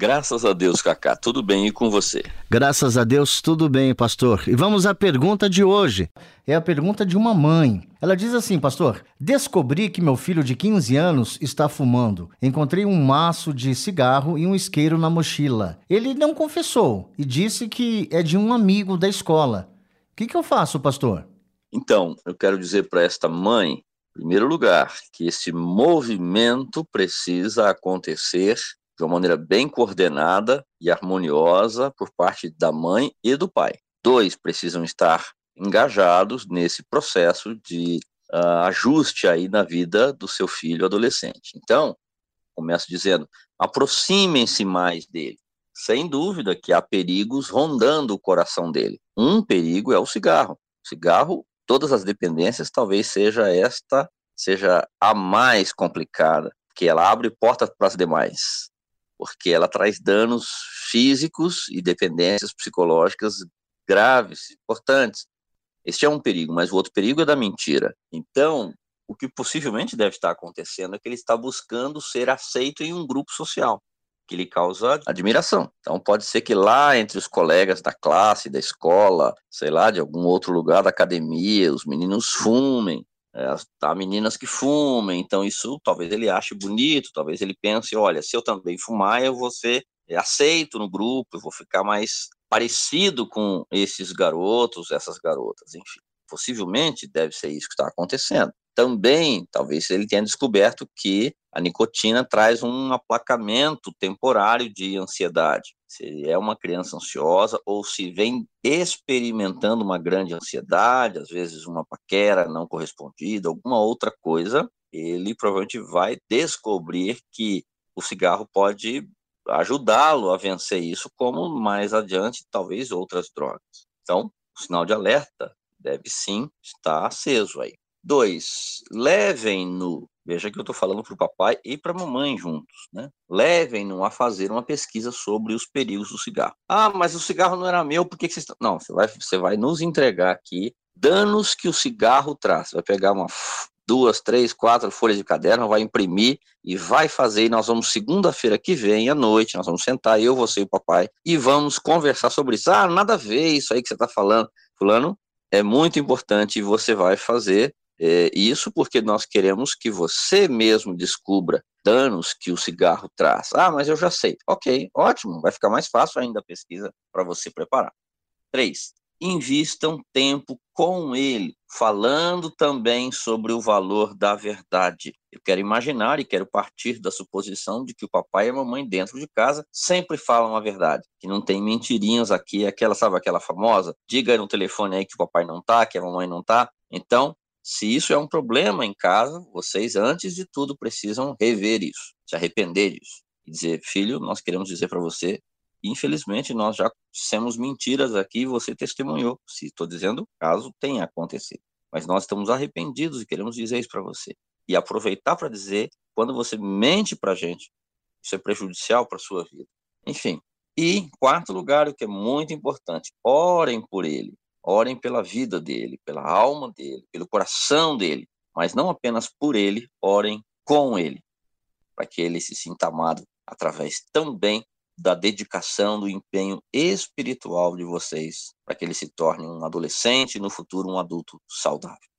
Graças a Deus, Cacá, tudo bem e com você? Graças a Deus, tudo bem, pastor. E vamos à pergunta de hoje. É a pergunta de uma mãe. Ela diz assim, pastor: Descobri que meu filho de 15 anos está fumando. Encontrei um maço de cigarro e um isqueiro na mochila. Ele não confessou e disse que é de um amigo da escola. O que, que eu faço, pastor? Então, eu quero dizer para esta mãe, em primeiro lugar, que esse movimento precisa acontecer de uma maneira bem coordenada e harmoniosa por parte da mãe e do pai. Dois precisam estar engajados nesse processo de uh, ajuste aí na vida do seu filho adolescente. Então, começo dizendo, aproximem-se mais dele. Sem dúvida que há perigos rondando o coração dele. Um perigo é o cigarro. O cigarro, todas as dependências, talvez seja esta, seja a mais complicada, que ela abre portas para as demais porque ela traz danos físicos e dependências psicológicas graves, importantes. Este é um perigo, mas o outro perigo é da mentira. Então, o que possivelmente deve estar acontecendo é que ele está buscando ser aceito em um grupo social, que lhe causa admiração. Então, pode ser que lá entre os colegas da classe, da escola, sei lá, de algum outro lugar da academia, os meninos fumem, há meninas que fumem, então isso talvez ele ache bonito, talvez ele pense, olha, se eu também fumar, eu vou ser aceito no grupo, eu vou ficar mais parecido com esses garotos, essas garotas, enfim. Possivelmente deve ser isso que está acontecendo. Também, talvez ele tenha descoberto que a nicotina traz um aplacamento temporário de ansiedade. Se é uma criança ansiosa ou se vem experimentando uma grande ansiedade, às vezes uma paquera não correspondida, alguma outra coisa, ele provavelmente vai descobrir que o cigarro pode ajudá-lo a vencer isso, como mais adiante talvez outras drogas. Então, o sinal de alerta deve sim estar aceso aí. Dois, levem-no, veja que eu estou falando para o papai e para a mamãe juntos, né? Levem-no a fazer uma pesquisa sobre os perigos do cigarro. Ah, mas o cigarro não era meu, por que, que você está... Não, você vai, você vai nos entregar aqui danos que o cigarro traz. Você vai pegar uma duas, três, quatro folhas de caderno, vai imprimir e vai fazer. E nós vamos, segunda-feira que vem, à noite, nós vamos sentar, eu, você e o papai, e vamos conversar sobre isso. Ah, nada a ver isso aí que você está falando. Fulano, é muito importante e você vai fazer é, isso porque nós queremos que você mesmo descubra danos que o cigarro traz. Ah, mas eu já sei. Ok, ótimo, vai ficar mais fácil ainda a pesquisa para você preparar. Três, invistam tempo com ele, falando também sobre o valor da verdade. Eu quero imaginar e quero partir da suposição de que o papai e a mamãe dentro de casa sempre falam a verdade, que não tem mentirinhas aqui, aquela, sabe aquela famosa? Diga no telefone aí que o papai não tá, que a mamãe não tá. Então, se isso é um problema em casa, vocês, antes de tudo, precisam rever isso, se arrepender disso. E dizer, filho, nós queremos dizer para você, infelizmente, nós já dissemos mentiras aqui e você testemunhou. Se estou dizendo, caso tenha acontecido. Mas nós estamos arrependidos e queremos dizer isso para você. E aproveitar para dizer, quando você mente para a gente, isso é prejudicial para sua vida. Enfim. E, em quarto lugar, o que é muito importante, orem por ele. Orem pela vida dele, pela alma dele, pelo coração dele, mas não apenas por ele, orem com ele, para que ele se sinta amado através também da dedicação, do empenho espiritual de vocês, para que ele se torne um adolescente e no futuro um adulto saudável.